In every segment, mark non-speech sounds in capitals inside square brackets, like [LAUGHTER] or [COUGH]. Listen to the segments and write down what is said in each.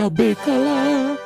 saber calar.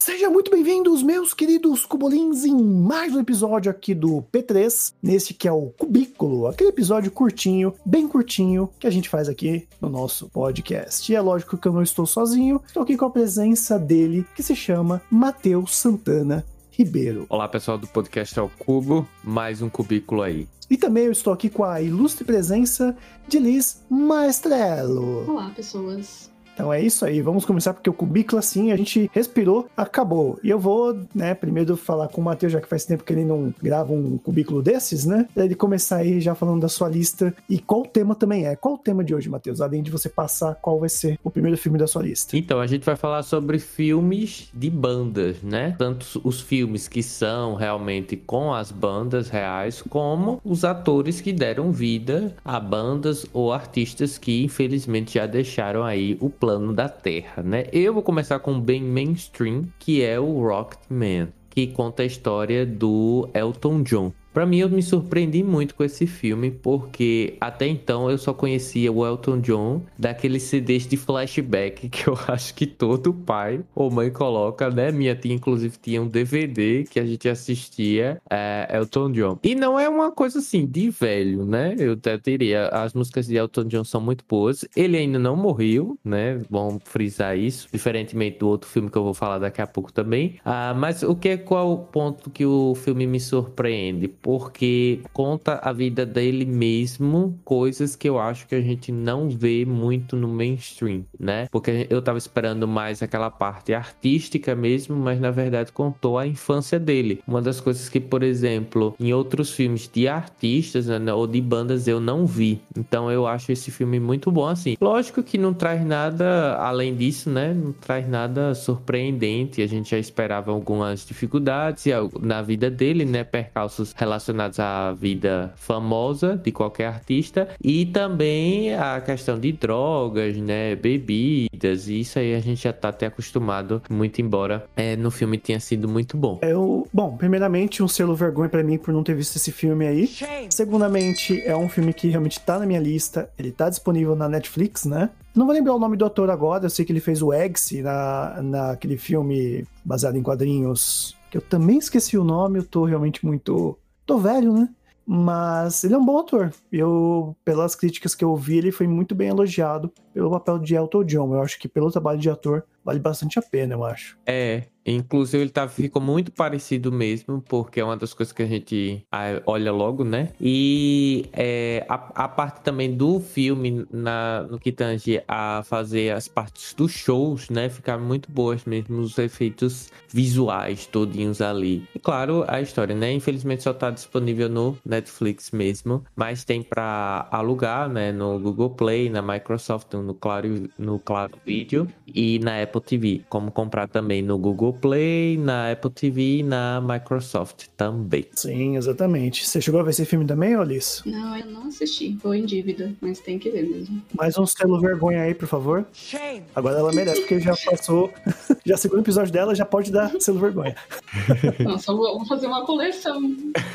Sejam muito bem-vindos, meus queridos cubolins, em mais um episódio aqui do P3, nesse que é o Cubículo, aquele episódio curtinho, bem curtinho, que a gente faz aqui no nosso podcast. E é lógico que eu não estou sozinho, estou aqui com a presença dele, que se chama Matheus Santana Ribeiro. Olá, pessoal do podcast Ao Cubo, mais um cubículo aí. E também eu estou aqui com a ilustre presença de Liz Maestrello. Olá, pessoas. Então é isso aí, vamos começar porque o cubículo assim, a gente respirou, acabou. E eu vou, né, primeiro falar com o Matheus, já que faz tempo que ele não grava um cubículo desses, né? Ele começar aí já falando da sua lista e qual o tema também é. Qual o tema de hoje, Matheus? Além de você passar qual vai ser o primeiro filme da sua lista. Então, a gente vai falar sobre filmes de bandas, né? Tanto os filmes que são realmente com as bandas reais, como os atores que deram vida a bandas ou artistas que infelizmente já deixaram aí o plano da Terra, né? Eu vou começar com um bem mainstream, que é o Rocketman, que conta a história do Elton John. Pra mim, eu me surpreendi muito com esse filme, porque até então eu só conhecia o Elton John daqueles CDs de flashback [LAUGHS] que eu acho que todo pai ou mãe coloca, né? Minha tia, inclusive, tinha um DVD que a gente assistia é, Elton John. E não é uma coisa assim de velho, né? Eu até teria. As músicas de Elton John são muito boas. Ele ainda não morreu, né? Vamos frisar isso, diferentemente do outro filme que eu vou falar daqui a pouco também. Ah, mas o que é qual o ponto que o filme me surpreende? Porque conta a vida dele mesmo, coisas que eu acho que a gente não vê muito no mainstream, né? Porque eu tava esperando mais aquela parte artística mesmo, mas na verdade contou a infância dele. Uma das coisas que, por exemplo, em outros filmes de artistas né, ou de bandas eu não vi. Então eu acho esse filme muito bom assim. Lógico que não traz nada além disso, né? Não traz nada surpreendente. A gente já esperava algumas dificuldades na vida dele, né? Percalços relacionados à vida famosa de qualquer artista e também a questão de drogas, né, bebidas, e isso aí a gente já tá até acostumado, muito embora é, no filme tenha sido muito bom. Eu, bom, primeiramente um selo vergonha para mim por não ter visto esse filme aí. Segundamente, é um filme que realmente tá na minha lista, ele tá disponível na Netflix, né? Não vou lembrar o nome do ator agora, eu sei que ele fez o Eggsy na, naquele filme baseado em quadrinhos, que eu também esqueci o nome, eu tô realmente muito tô velho, né? Mas ele é um bom ator. Eu, pelas críticas que eu vi, ele foi muito bem elogiado pelo papel de Elton John. Eu acho que pelo trabalho de ator vale bastante a pena, eu acho. É, inclusive ele tá, ficou muito parecido mesmo, porque é uma das coisas que a gente olha logo, né? E é, a, a, parte também do filme, na, no que tange a fazer as partes dos shows, né? Ficaram muito boas mesmo, os efeitos visuais todinhos ali. E claro, a história, né? Infelizmente só tá disponível no Netflix mesmo, mas tem para alugar, né? No Google Play, na Microsoft, no Claro, no claro Video e na Apple TV. Como comprar também no Google Play, na Apple TV e na Microsoft também. Sim, exatamente. Você chegou a ver esse filme também, Alice? Não, eu não assisti. Tô em dívida, mas tem que ver mesmo. Mais um selo vergonha aí, por favor. Shame. Agora ela merece, porque já passou. [LAUGHS] já segundo episódio dela, já pode dar selo vergonha. [LAUGHS] Nossa, vou fazer uma coleção.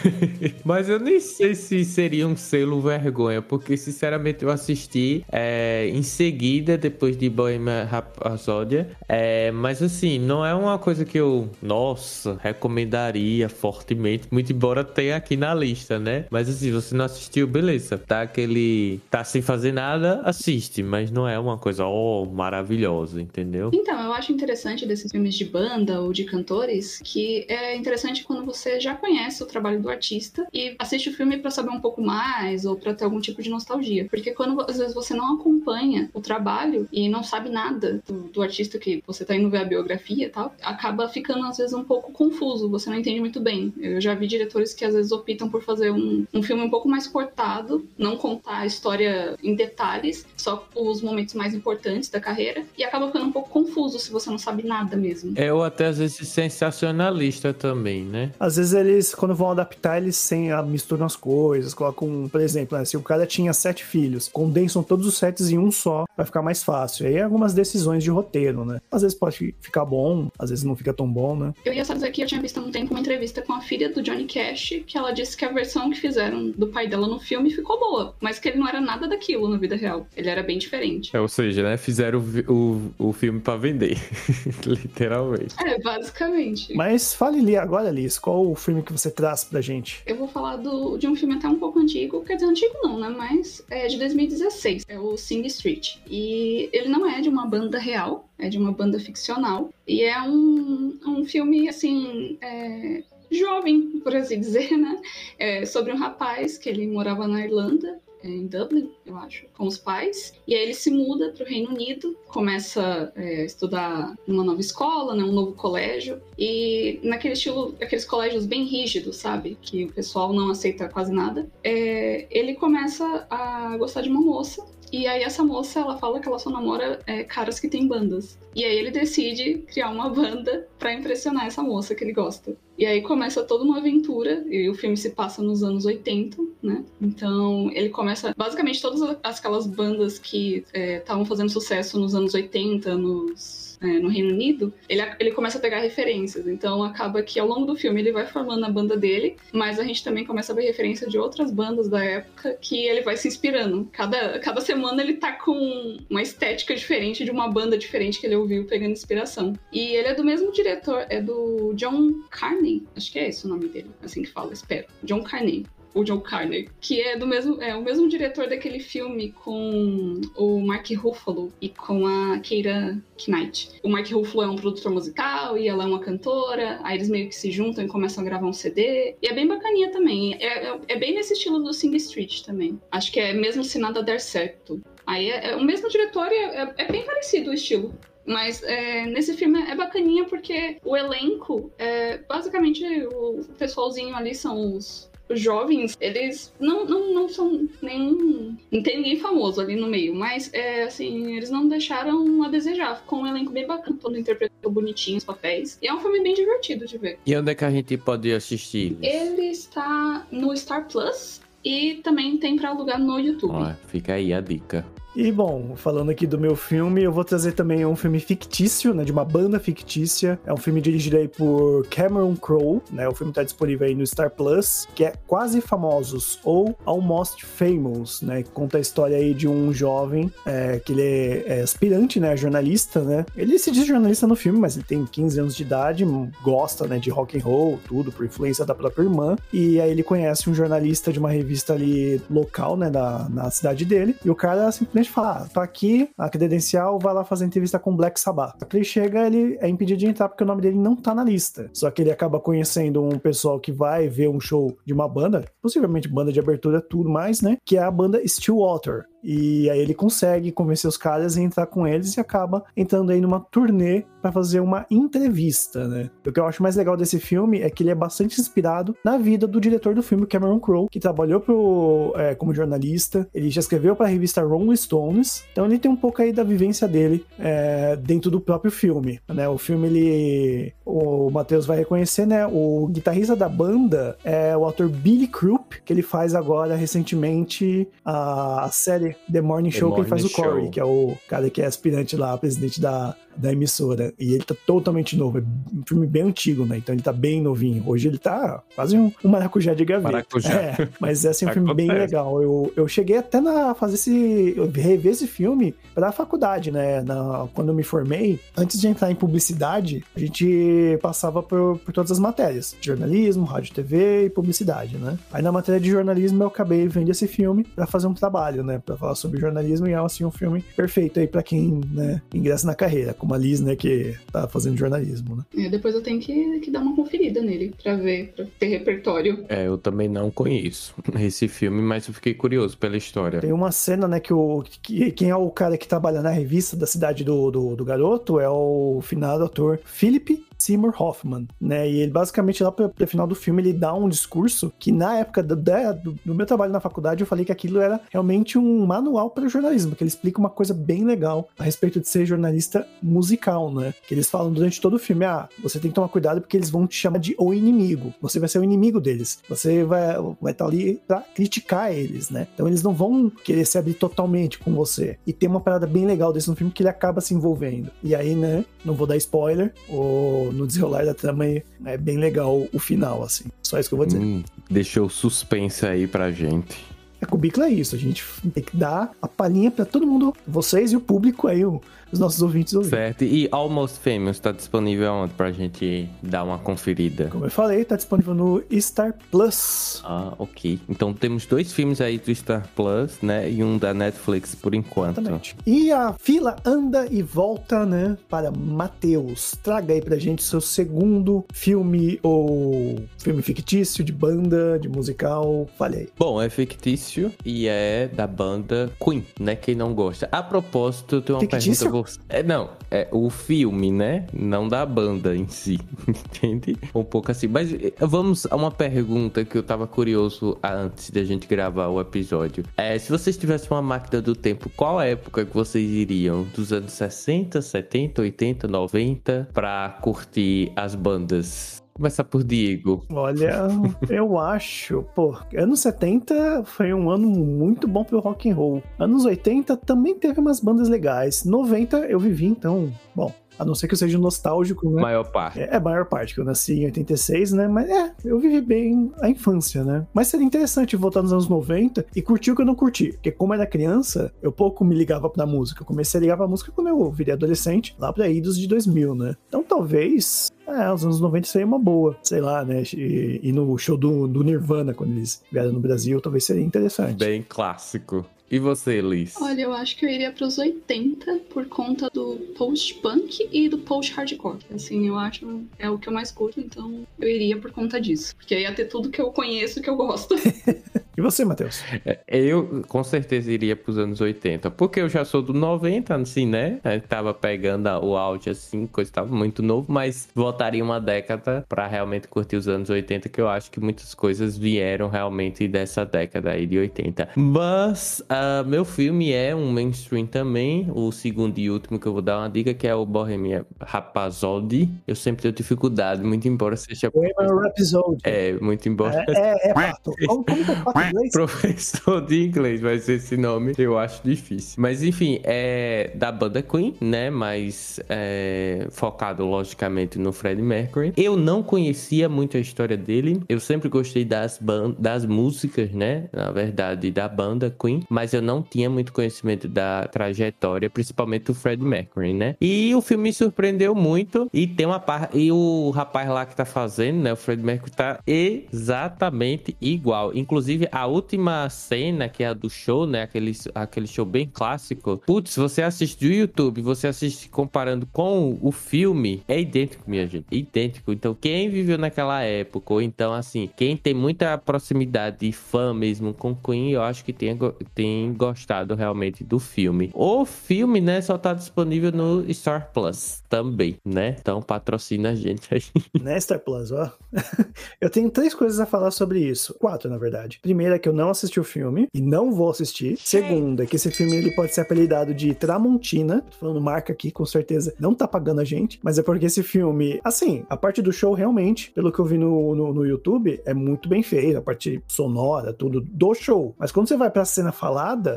[LAUGHS] mas eu nem sei se seria um selo vergonha, porque sinceramente eu assisti é, em seguida, depois de Bohemian Rhapsody. É, mas assim, não é uma coisa que eu, nossa, recomendaria fortemente, muito embora tenha aqui na lista, né? Mas assim, você não assistiu, beleza. Tá aquele. Tá sem fazer nada, assiste, mas não é uma coisa, oh, maravilhosa, entendeu? Então, eu acho interessante desses filmes de banda ou de cantores que é interessante quando você já conhece o trabalho do artista e assiste o filme para saber um pouco mais ou para ter algum tipo de nostalgia. Porque quando às vezes você não acompanha o trabalho e não sabe nada do, do artista que você tá indo ver a biografia e tal, acaba ficando às vezes um pouco confuso, você não entende muito bem. Eu já vi diretores que às vezes optam por fazer um, um filme um pouco mais cortado, não contar a história em detalhes, só os momentos mais importantes da carreira, e acaba ficando um pouco confuso se você não sabe nada mesmo. É, ou até às vezes sensacionalista também, né? Às vezes eles, quando vão adaptar, eles sem, ah, misturam as coisas, colocam, por exemplo, né, se o cara tinha sete filhos, condensam todos os sets em um só, vai ficar mais fácil. Aí algumas decisões de roteiro, né? Às vezes pode ficar bom, às vezes não fica tão bom, né? Eu ia só dizer que eu tinha visto há um tempo uma entrevista com a filha do Johnny Cash, que ela disse que a versão que fizeram do pai dela no filme ficou boa, mas que ele não era nada daquilo na vida real. Ele era bem diferente. É, ou seja, né, fizeram o, o, o filme para vender, [LAUGHS] literalmente. É, basicamente. Mas fale ali agora, Liz, qual o filme que você traz pra gente? Eu vou falar do, de um filme até um pouco antigo, quer dizer, antigo não, né, mas é de 2016, é o Sing Street. E ele não é de uma banda real, é de uma banda ficcional. E é um, um filme, assim, é, jovem, por assim [LAUGHS] dizer, né? É sobre um rapaz que ele morava na Irlanda é, em Dublin, eu acho, com os pais. E aí ele se muda para o Reino Unido, começa é, a estudar numa nova escola, né, um novo colégio. E naquele estilo, aqueles colégios bem rígidos, sabe? Que o pessoal não aceita quase nada. É, ele começa a gostar de uma moça e aí essa moça, ela fala que ela só namora é, caras que têm bandas. E aí ele decide criar uma banda para impressionar essa moça que ele gosta. E aí começa toda uma aventura, e o filme se passa nos anos 80, né? Então ele começa. Basicamente, todas aquelas bandas que estavam é, fazendo sucesso nos anos 80, nos é, no Reino Unido, ele, ele começa a pegar referências. Então acaba que ao longo do filme ele vai formando a banda dele, mas a gente também começa a ver referência de outras bandas da época que ele vai se inspirando. Cada, cada semana ele tá com uma estética diferente de uma banda diferente que ele ouviu pegando inspiração. E ele é do mesmo diretor, é do John Carney, acho que é esse o nome dele, assim que fala, espero. John Carney o John Carney, que é do mesmo é o mesmo diretor daquele filme com o Mark Ruffalo e com a Keira Knight. O Mark Ruffalo é um produtor musical e ela é uma cantora, aí eles meio que se juntam e começam a gravar um CD. E é bem bacaninha também. É, é, é bem nesse estilo do Sing Street também. Acho que é mesmo se nada der certo. Aí é, é o mesmo diretor e é, é, bem parecido o estilo. Mas é, nesse filme é bacaninha porque o elenco, é, basicamente o pessoalzinho ali são os jovens, eles não, não, não são nenhum. Não tem ninguém famoso ali no meio, mas é assim, eles não deixaram a desejar. Ficou um elenco bem bacana, todo interpretou bonitinho os papéis. E é um filme bem divertido de ver. E onde é que a gente pode assistir? Ele está no Star Plus e também tem para alugar no YouTube. Ó, fica aí a dica. E bom, falando aqui do meu filme, eu vou trazer também um filme fictício, né, de uma banda fictícia. É um filme dirigido aí por Cameron Crowe, né? O filme tá disponível aí no Star Plus, que é Quase Famosos ou Almost Famous, né? Que conta a história aí de um jovem é, que ele é, é, aspirante, né, jornalista, né? Ele se diz jornalista no filme, mas ele tem 15 anos de idade, gosta, né, de rock and roll, tudo por influência da própria irmã. E aí ele conhece um jornalista de uma revista ali local, né, da, na cidade dele. E o cara simplesmente simplesmente fala: ah, aqui, a credencial, vai lá fazer entrevista com Black Sabbath. Ele chega, ele é impedido de entrar porque o nome dele não tá na lista. Só que ele acaba conhecendo um pessoal que vai ver um show de uma banda, possivelmente banda de abertura, tudo mais, né? Que é a banda Stillwater. E aí ele consegue convencer os caras a entrar com eles e acaba entrando aí numa turnê para fazer uma entrevista, né? O que eu acho mais legal desse filme é que ele é bastante inspirado na vida do diretor do filme, Cameron Crowe, que trabalhou pro, é, como jornalista. Ele já escreveu para a revista Rolling Stones. Então ele tem um pouco aí da vivência dele é, dentro do próprio filme, né? O filme ele, o Matheus vai reconhecer, né? O guitarrista da banda é o ator Billy Crupp, que ele faz agora recentemente a série The Morning Show, The Morning que ele faz o Corey, que é o cara que é aspirante lá, presidente da, da emissora. E ele tá totalmente novo. É um filme bem antigo, né? Então ele tá bem novinho. Hoje ele tá quase um, um maracujá de gaveta. Maracujá. É, mas é assim, um [LAUGHS] filme bem legal. Eu, eu cheguei até a fazer esse. rever esse filme pra faculdade, né? Na, quando eu me formei, antes de entrar em publicidade, a gente passava por, por todas as matérias: jornalismo, rádio TV e publicidade, né? Aí na matéria de jornalismo eu acabei vendo esse filme pra fazer um trabalho, né? Pra falar sobre jornalismo e é assim um filme perfeito aí pra quem né, ingressa na carreira como a Liz, né, que tá fazendo jornalismo, né? É, depois eu tenho que, que dar uma conferida nele pra ver, pra ter repertório. É, eu também não conheço [LAUGHS] esse filme, mas eu fiquei curioso pela história. Tem uma cena, né, que o que, quem é o cara que trabalha na revista da cidade do, do, do garoto é o finado ator Philip Seymour Hoffman, né? E ele basicamente lá para o final do filme ele dá um discurso que na época do, do, do, meu trabalho na faculdade eu falei que aquilo era realmente um manual para jornalismo, que ele explica uma coisa bem legal a respeito de ser jornalista musical, né? Que eles falam durante todo o filme, ah, você tem que tomar cuidado porque eles vão te chamar de o inimigo. Você vai ser o inimigo deles. Você vai vai estar tá ali para criticar eles, né? Então eles não vão querer se abrir totalmente com você. E tem uma parada bem legal desse no filme que ele acaba se envolvendo. E aí, né? Não vou dar spoiler. O no, desenrolar da trama é bem legal o final, assim. Só isso que eu vou dizer. Hum, deixou suspense aí pra gente. É, com o Bicla é isso, a gente tem que dar a palhinha para todo mundo, vocês e o público aí, os nossos ouvintes ouvirem. Certo. E Almost Famous está disponível onde pra gente dar uma conferida? Como eu falei, está disponível no Star Plus. Ah, ok. Então temos dois filmes aí do Star Plus, né? E um da Netflix por enquanto. Exatamente. E a fila anda e volta, né? Para Matheus. Traga aí pra gente seu segundo filme ou filme fictício de banda, de musical. Fale aí. Bom, é fictício e é da banda Queen, né? Quem não gosta. A propósito, tem uma fictício? pergunta é, não, é o filme, né? Não da banda em si. [LAUGHS] Entende? Um pouco assim. Mas eh, vamos a uma pergunta que eu tava curioso antes da gente gravar o episódio. É, se vocês tivessem uma máquina do tempo, qual época que vocês iriam? Dos anos 60, 70, 80, 90 pra curtir as bandas? Começar por Diego. Olha, eu acho, pô, anos 70 foi um ano muito bom pro rock and roll. Anos 80 também teve umas bandas legais. 90 eu vivi, então, bom, a não ser que eu seja nostálgico, né? Maior parte. É, é maior parte, que eu nasci em 86, né? Mas é, eu vivi bem a infância, né? Mas seria interessante voltar nos anos 90 e curtir o que eu não curti. Porque como era criança, eu pouco me ligava pra música. Eu comecei a ligar pra música quando eu virei adolescente, lá pra idos de 2000, né? Então talvez é, os anos 90 seria uma boa, sei lá, né? E, e no show do, do Nirvana, quando eles vieram no Brasil, talvez seria interessante. Bem clássico. E você, Liz? Olha, eu acho que eu iria para os 80 por conta do post-punk e do post-hardcore. Assim, eu acho é o que eu mais curto, então eu iria por conta disso. Porque aí ia ter tudo que eu conheço que eu gosto. [LAUGHS] e você, Matheus? É, eu com certeza iria para os anos 80, porque eu já sou do 90, assim, né? Eu tava pegando o auge assim, coisa tava muito novo, mas voltaria uma década para realmente curtir os anos 80, que eu acho que muitas coisas vieram realmente dessa década aí de 80. Mas Uh, meu filme é um mainstream também, o segundo e último que eu vou dar uma dica, que é o Bohemian Rhapsody. Eu sempre tenho dificuldade, muito embora seja... Bohemian Rhapsody. É, muito embora... É, é, é pato. [LAUGHS] Como, como que é pato em inglês? Professor de inglês, mas esse nome eu acho difícil. Mas enfim, é da banda Queen, né, mas é, focado logicamente no Freddie Mercury. Eu não conhecia muito a história dele, eu sempre gostei das, das músicas, né, na verdade, da banda Queen, mas mas eu não tinha muito conhecimento da trajetória, principalmente do Fred Mercury, né? E o filme me surpreendeu muito e tem uma parte e o rapaz lá que tá fazendo, né, o Fred Mercury tá exatamente igual. Inclusive a última cena que é a do show, né, aquele aquele show bem clássico. Putz, você assiste do YouTube, você assiste comparando com o filme, é idêntico, minha gente, idêntico. Então quem viveu naquela época ou então assim, quem tem muita proximidade e fã mesmo com Queen, eu acho que tem, tem tem gostado realmente do filme. O filme, né, só tá disponível no Star Plus também, né? Então patrocina a gente aí. [LAUGHS] Né, Star Plus, ó. [LAUGHS] eu tenho três coisas a falar sobre isso. Quatro, na verdade. Primeira é que eu não assisti o filme e não vou assistir. Segunda é que esse filme ele pode ser apelidado de Tramontina. Tô falando marca aqui, com certeza não tá pagando a gente, mas é porque esse filme, assim, a parte do show realmente, pelo que eu vi no, no, no YouTube, é muito bem feita, a parte sonora, tudo do show. Mas quando você vai pra cena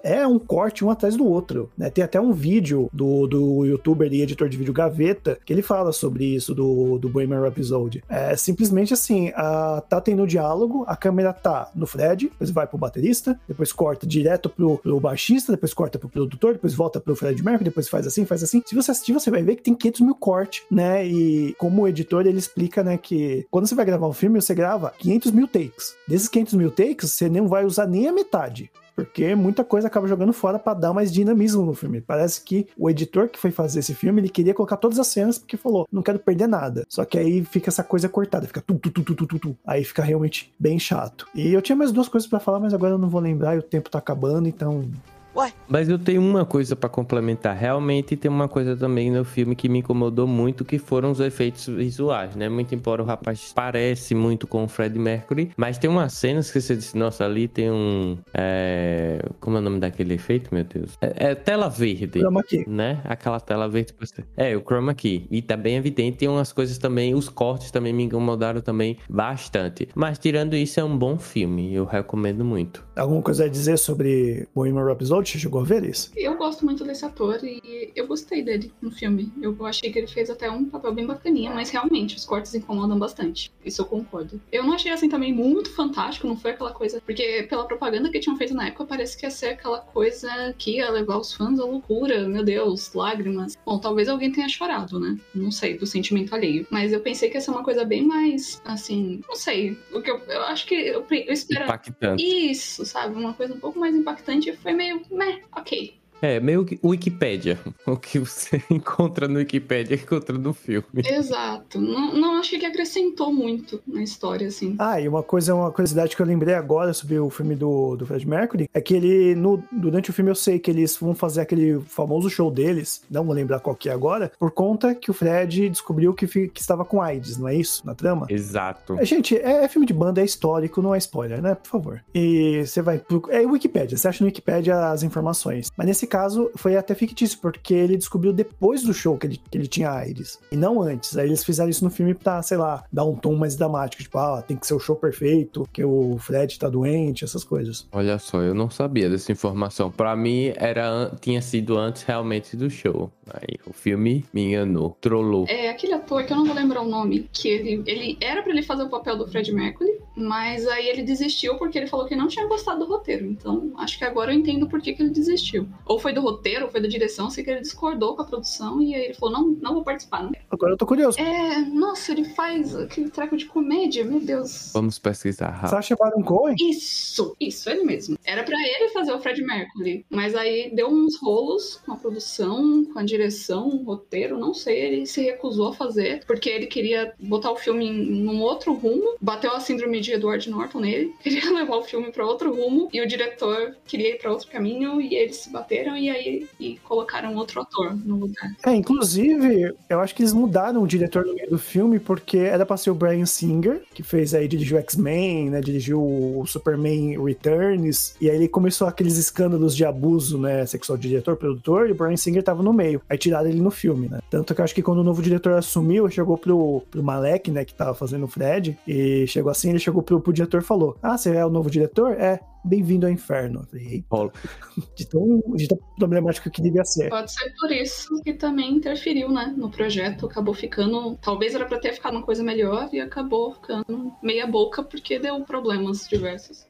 é um corte um atrás do outro, né? Tem até um vídeo do, do youtuber e editor de vídeo Gaveta que ele fala sobre isso do, do Bohemian Rhapsody. É simplesmente assim, a, tá tendo diálogo, a câmera tá no Fred, depois vai pro baterista, depois corta direto pro, pro baixista, depois corta pro produtor, depois volta pro Fred Mercury, depois faz assim, faz assim. Se você assistir, você vai ver que tem 500 mil cortes, né? E como editor, ele explica, né, que quando você vai gravar um filme, você grava 500 mil takes. Desses 500 mil takes, você não vai usar nem a metade porque muita coisa acaba jogando fora para dar mais dinamismo no filme. Parece que o editor que foi fazer esse filme, ele queria colocar todas as cenas porque falou, não quero perder nada. Só que aí fica essa coisa cortada, fica tu tu tu tu tu tu, tu. aí fica realmente bem chato. E eu tinha mais duas coisas para falar, mas agora eu não vou lembrar e o tempo tá acabando, então Ué? Mas eu tenho uma coisa para complementar. Realmente tem uma coisa também no filme que me incomodou muito, que foram os efeitos visuais, né? Muito embora o rapaz parece muito com o Fred Mercury, mas tem umas cenas que você disse, nossa, ali tem um... É... Como é o nome daquele efeito, meu Deus? É, é tela verde. Chroma key. Né? Aquela tela verde. É, o chroma key. E tá bem evidente, tem umas coisas também, os cortes também me incomodaram também bastante. Mas tirando isso, é um bom filme, eu recomendo muito. Alguma coisa a dizer sobre Bohemian Rhapsody? Você chegou a ver isso? Eu gosto muito desse ator e eu gostei dele no filme. Eu achei que ele fez até um papel bem bacaninha, mas realmente os cortes incomodam bastante. Isso eu concordo. Eu não achei assim também muito fantástico, não foi aquela coisa. Porque pela propaganda que tinham feito na época, parece que ia ser aquela coisa que ia levar os fãs à loucura. Meu Deus, lágrimas. Bom, talvez alguém tenha chorado, né? Não sei, do sentimento alheio. Mas eu pensei que ia ser uma coisa bem mais, assim, não sei. O que eu, eu acho que eu, eu esperava. Impactante. Isso, sabe? Uma coisa um pouco mais impactante foi meio, meh, ok. É, meio que Wikipédia. [LAUGHS] O que você [LAUGHS] encontra no Wikipédia encontra no filme. Exato. Não, não achei que acrescentou muito na história, assim. Ah, e uma coisa, uma curiosidade que eu lembrei agora sobre o filme do, do Fred Mercury é que ele, no, durante o filme, eu sei que eles vão fazer aquele famoso show deles, não vou lembrar qual que é agora, por conta que o Fred descobriu que, que estava com AIDS, não é isso? Na trama? Exato. É, gente, é, é filme de banda, é histórico, não é spoiler, né? Por favor. E você vai. Pro, é Wikipédia, você acha no Wikipédia as informações. Mas nesse caso foi até fictício, porque ele descobriu depois do show que ele, que ele tinha AIDS. E não antes. Aí eles fizeram isso no filme pra, sei lá, dar um tom mais dramático. Tipo, ah, tem que ser o show perfeito, que o Fred tá doente, essas coisas. Olha só, eu não sabia dessa informação. Pra mim, era, tinha sido antes realmente do show. Aí o filme me enganou, trollou. É aquele ator que eu não vou lembrar o nome, que ele, ele era pra ele fazer o papel do Fred Mercury, mas aí ele desistiu porque ele falou que não tinha gostado do roteiro. Então, acho que agora eu entendo por que, que ele desistiu. Ou foi do roteiro, ou foi da direção, sei que ele discordou com a produção e aí ele falou: não, não vou participar. Não. Agora eu tô curioso. É, nossa, ele faz aquele treco de comédia, meu Deus. Vamos pesquisar rápido. Sacha Baron Cohen? Isso, isso, ele mesmo. Era pra ele fazer o Fred Mercury, mas aí deu uns rolos com a produção, com a direção, o roteiro, não sei, ele se recusou a fazer, porque ele queria botar o filme em num outro rumo, bateu a síndrome de Edward Norton nele, [LAUGHS] queria levar o filme pra outro rumo, e o diretor queria ir pra outro caminho, e eles se bateram, e aí e colocaram outro ator no lugar. É, inclusive, eu acho que eles mudaram o diretor no meio do filme, porque era pra ser o Brian Singer, que fez aí, dirigiu X-Men, né, dirigiu o Superman Returns, e aí ele começou aqueles escândalos de abuso, né, sexual de diretor, produtor, e o Brian Singer tava no meio. Aí tiraram ele no filme, né. Tanto que eu acho que quando o novo diretor assumiu, chegou pro, pro Malek, né, que tava fazendo o Fred, e chegou assim, ele chegou pro, pro diretor e falou, ah, você é o novo diretor? É, bem-vindo ao inferno. Eu falei. Rola. [LAUGHS] de tão, de tão problemático que devia ser. Pode ser por isso que também interferiu, né, no projeto. Acabou ficando. Talvez era pra ter ficado uma coisa melhor e acabou ficando meia boca porque deu problemas diversos.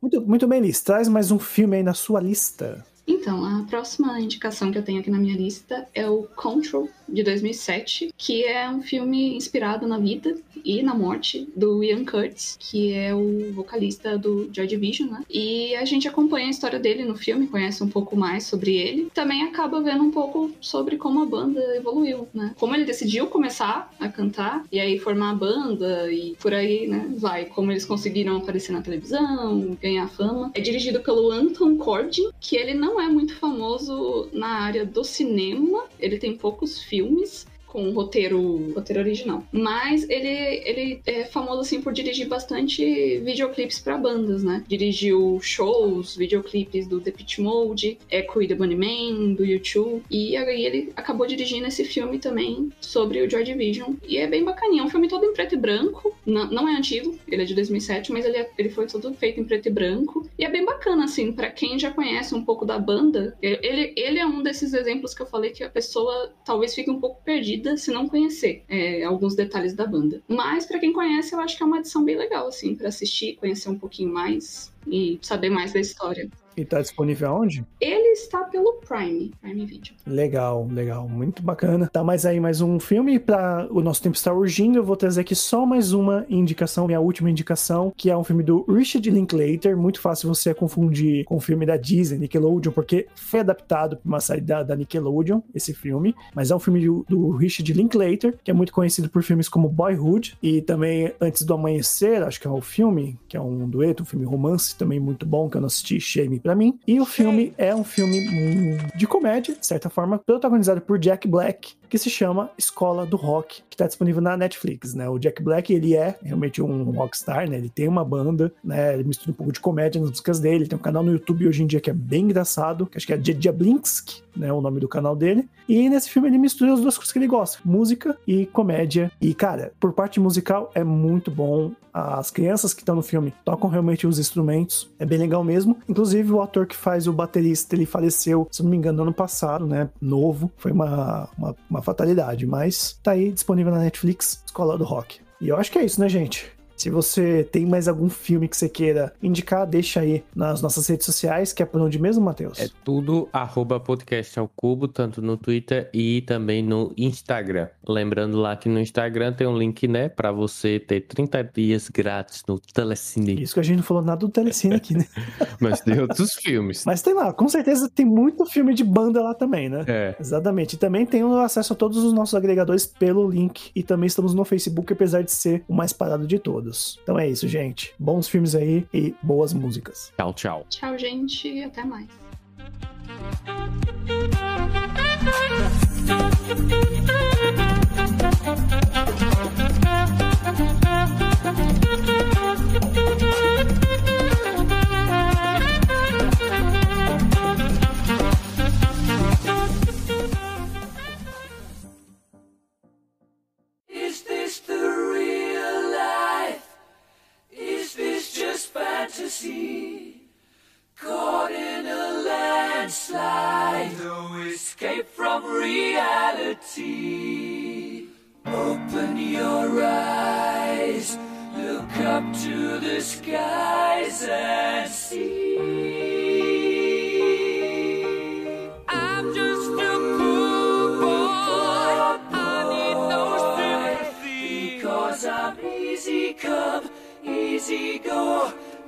Muito, muito bem, Liz, traz mais um filme aí na sua lista. Então, a próxima indicação que eu tenho aqui na minha lista é o Control, de 2007, que é um filme inspirado na vida e na morte do Ian Curtis, que é o vocalista do Joy Division, né? E a gente acompanha a história dele no filme, conhece um pouco mais sobre ele. Também acaba vendo um pouco sobre como a banda evoluiu, né? Como ele decidiu começar a cantar e aí formar a banda e por aí, né? Vai. Como eles conseguiram aparecer na televisão, ganhar fama. É dirigido pelo Anton Corbijn, que ele não é muito famoso na área do cinema. Ele tem poucos filmes filmes com roteiro, roteiro original. Mas ele, ele é famoso assim por dirigir bastante videoclipes para bandas, né? Dirigiu shows, videoclipes do The Pitch Mode, Echo e the Bunnyman, do YouTube. E aí ele acabou dirigindo esse filme também sobre o Joy Division. E é bem bacaninha. É um filme todo em preto e branco. Não, não é antigo, ele é de 2007, mas ele, é- ele foi todo feito em preto e branco. E é bem bacana, assim, para quem já conhece um pouco da banda. Ele, ele é um desses exemplos que eu falei que a pessoa talvez fique um pouco perdida se não conhecer é, alguns detalhes da banda. Mas para quem conhece, eu acho que é uma edição bem legal, assim, para assistir, conhecer um pouquinho mais e saber mais da história. E tá disponível aonde? Ele está pelo Prime, Prime Video. Legal, legal, muito bacana. Tá mais aí mais um filme para o nosso tempo está urgindo. Eu vou trazer aqui só mais uma indicação, minha última indicação, que é um filme do Richard Linklater. Muito fácil você confundir com o filme da Disney, Nickelodeon, porque foi adaptado para uma série da, da Nickelodeon, esse filme. Mas é um filme do, do Richard Linklater, que é muito conhecido por filmes como Boyhood e também Antes do Amanhecer, acho que é o filme, que é um dueto, um filme romance também muito bom, que eu não assisti, Shame pra mim. E o filme é um filme de comédia, de certa forma, protagonizado por Jack Black que se chama Escola do Rock, que está disponível na Netflix, né? O Jack Black, ele é realmente um rockstar, né? Ele tem uma banda, né? Ele mistura um pouco de comédia nas músicas dele, tem um canal no YouTube hoje em dia que é bem engraçado, que acho que é Diablinski, né? O nome do canal dele. E nesse filme ele mistura as duas coisas que ele gosta, música e comédia. E, cara, por parte musical é muito bom. As crianças que estão no filme tocam realmente os instrumentos, é bem legal mesmo. Inclusive, o ator que faz o baterista, ele faleceu, se não me engano, ano passado, né? Novo. Foi uma, uma, uma fatalidade, mas tá aí disponível na Netflix, Escola do Rock. E eu acho que é isso, né, gente? Se você tem mais algum filme que você queira indicar, deixa aí nas nossas redes sociais, que é por onde mesmo, Matheus? É tudo arroba podcast ao cubo, tanto no Twitter e também no Instagram. Lembrando lá que no Instagram tem um link, né, para você ter 30 dias grátis no Telecine. Isso que a gente não falou nada do Telecine aqui, né? [LAUGHS] Mas tem outros filmes. Mas tem lá, com certeza tem muito filme de banda lá também, né? É. Exatamente. E também tem o acesso a todos os nossos agregadores pelo link. E também estamos no Facebook, apesar de ser o mais parado de todos todos. Então é isso, gente. Bons filmes aí e boas músicas. Tchau, tchau. Tchau, gente, e até mais. Fantasy. Caught in a landslide, no escape from reality. Open your eyes, look up to the skies and see. I'm just a poor boy, no sympathy. Because I'm easy come, easy go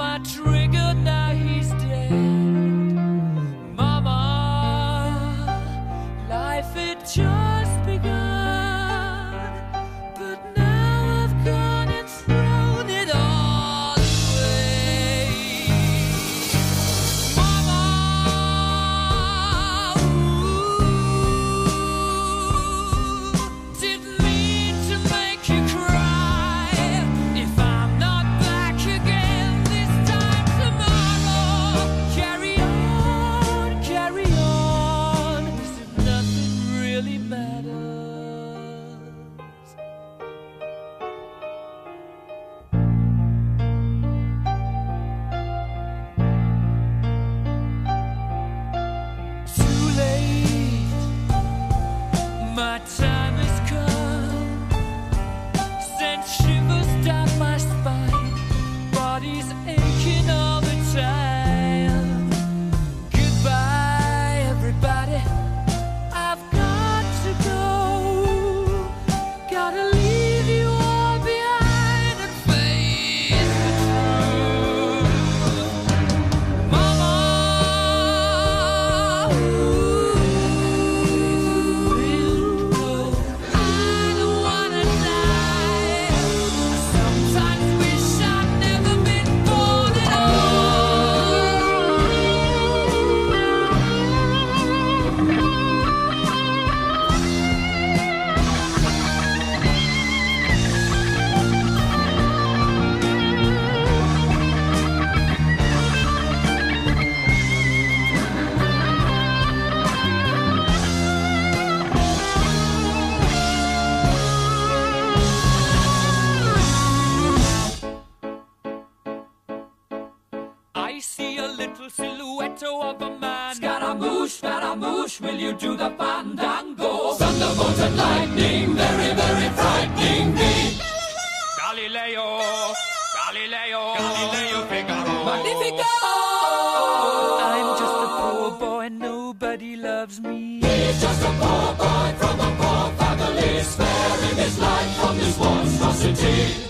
my trigger, now Scaramouche, will you do the fandango? Thunderbolt and lightning, very, very frightening me. Galileo, Galileo, Galileo Figaro. Magnifico! I'm just a poor boy, nobody loves me. He's just a poor boy from a poor family, sparing his life from this monstrosity.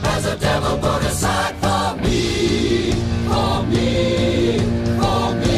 has a devil put aside for me. For me. For me.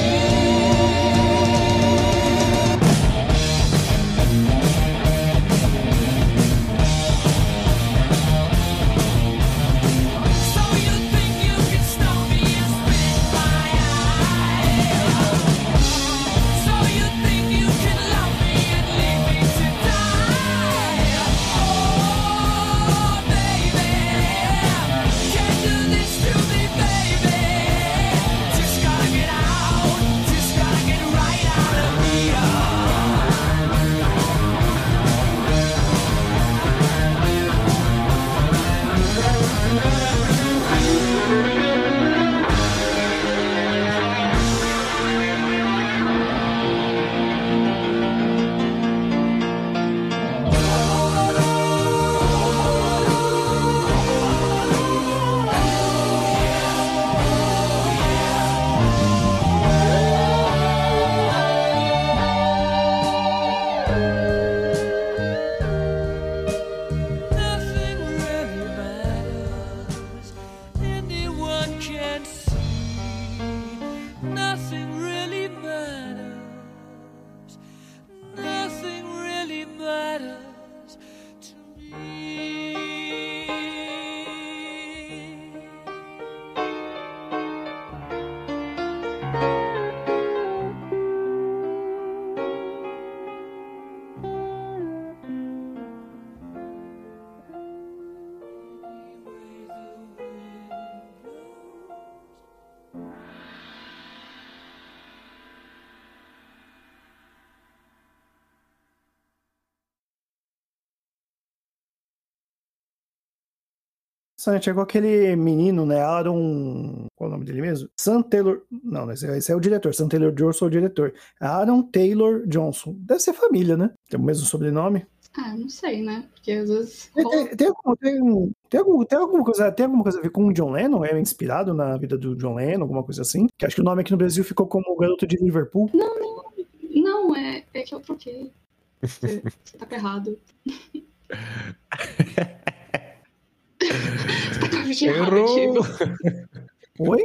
Sonic, chegou aquele menino, né? Aaron. Qual é o nome dele mesmo? Sam Taylor. Não, esse, esse é o diretor. Sam Taylor Johnson é o diretor. Aaron Taylor Johnson. Deve ser família, né? Tem o mesmo sobrenome. Ah, não sei, né? Porque às vezes. Tem, tem, tem, algum- tem, tem, algum- tem alguma coisa, tem alguma coisa a ver com o John Lennon? É inspirado na vida do John Lennon, alguma coisa assim? Que acho que o nome aqui no Brasil ficou como o Garoto de Liverpool. Não, é, é que eu troquei. Você, você tá errado. [LAUGHS] Você tá com a ficha errada, Errou! Diego. Oi?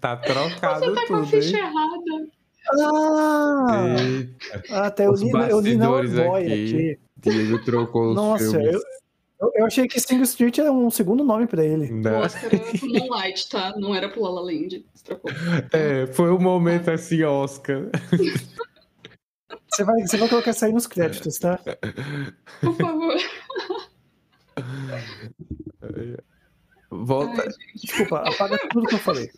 Tá trocado Você tá com a ficha hein? errada. Ah! Eita, Até eu Os li, eu li na Boy aqui. aqui. Diego trocou os Nossa, filmes. eu, eu, achei que Sing Street era um segundo nome pra ele. O Não. Oscar era pro Moonlight, tá? Não era pro La La Land. É, foi um momento assim, Oscar. Você vai, você vai colocar isso aí nos créditos, tá? Por favor. Volta. Ai. Desculpa, apaga tudo que eu falei.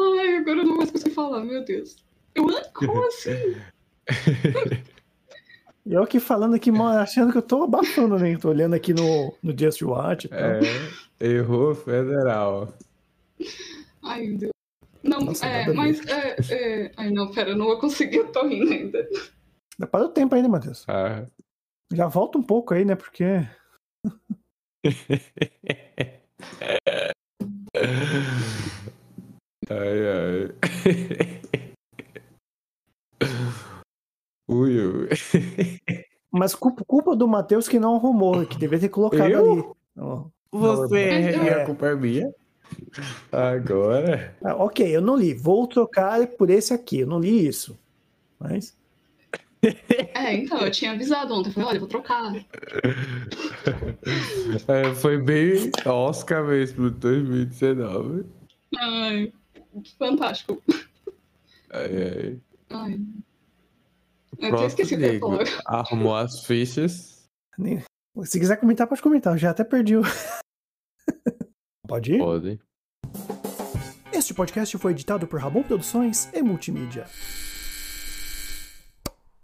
Ai, agora eu não mais consigo falar, meu Deus. Eu, "Hã? como assim? E eu aqui falando aqui, achando que eu tô abafando, né? Tô olhando aqui no, no Just Watch. É, errou federal. Ai, meu Deus. Não, Nossa, é, mas. É, é... Ai, não, pera, eu não vou conseguir, eu tô rindo ainda. Dá para o tempo ainda, Matheus. Ah. Já volta um pouco aí, né? Porque. Ai, ai. Ui, ui. Mas culpa, culpa do Matheus que não arrumou, que deveria ter colocado Eu? ali. Você É. a culpa é minha? Agora. Ah, ok, eu não li. Vou trocar por esse aqui. Eu não li isso. Mas. [LAUGHS] É, então, eu tinha avisado ontem. Eu falei, olha, eu vou trocar. [LAUGHS] É, foi bem Oscar mesmo, 2019. Ai, fantástico. Ai, ai. Ai. O Eu até esqueci o que eu ia Diego falar. arrumou as fichas. Se quiser comentar, pode comentar. Eu já até perdi o. [LAUGHS] pode ir? Pode. Este podcast foi editado por Ramon Produções e Multimídia.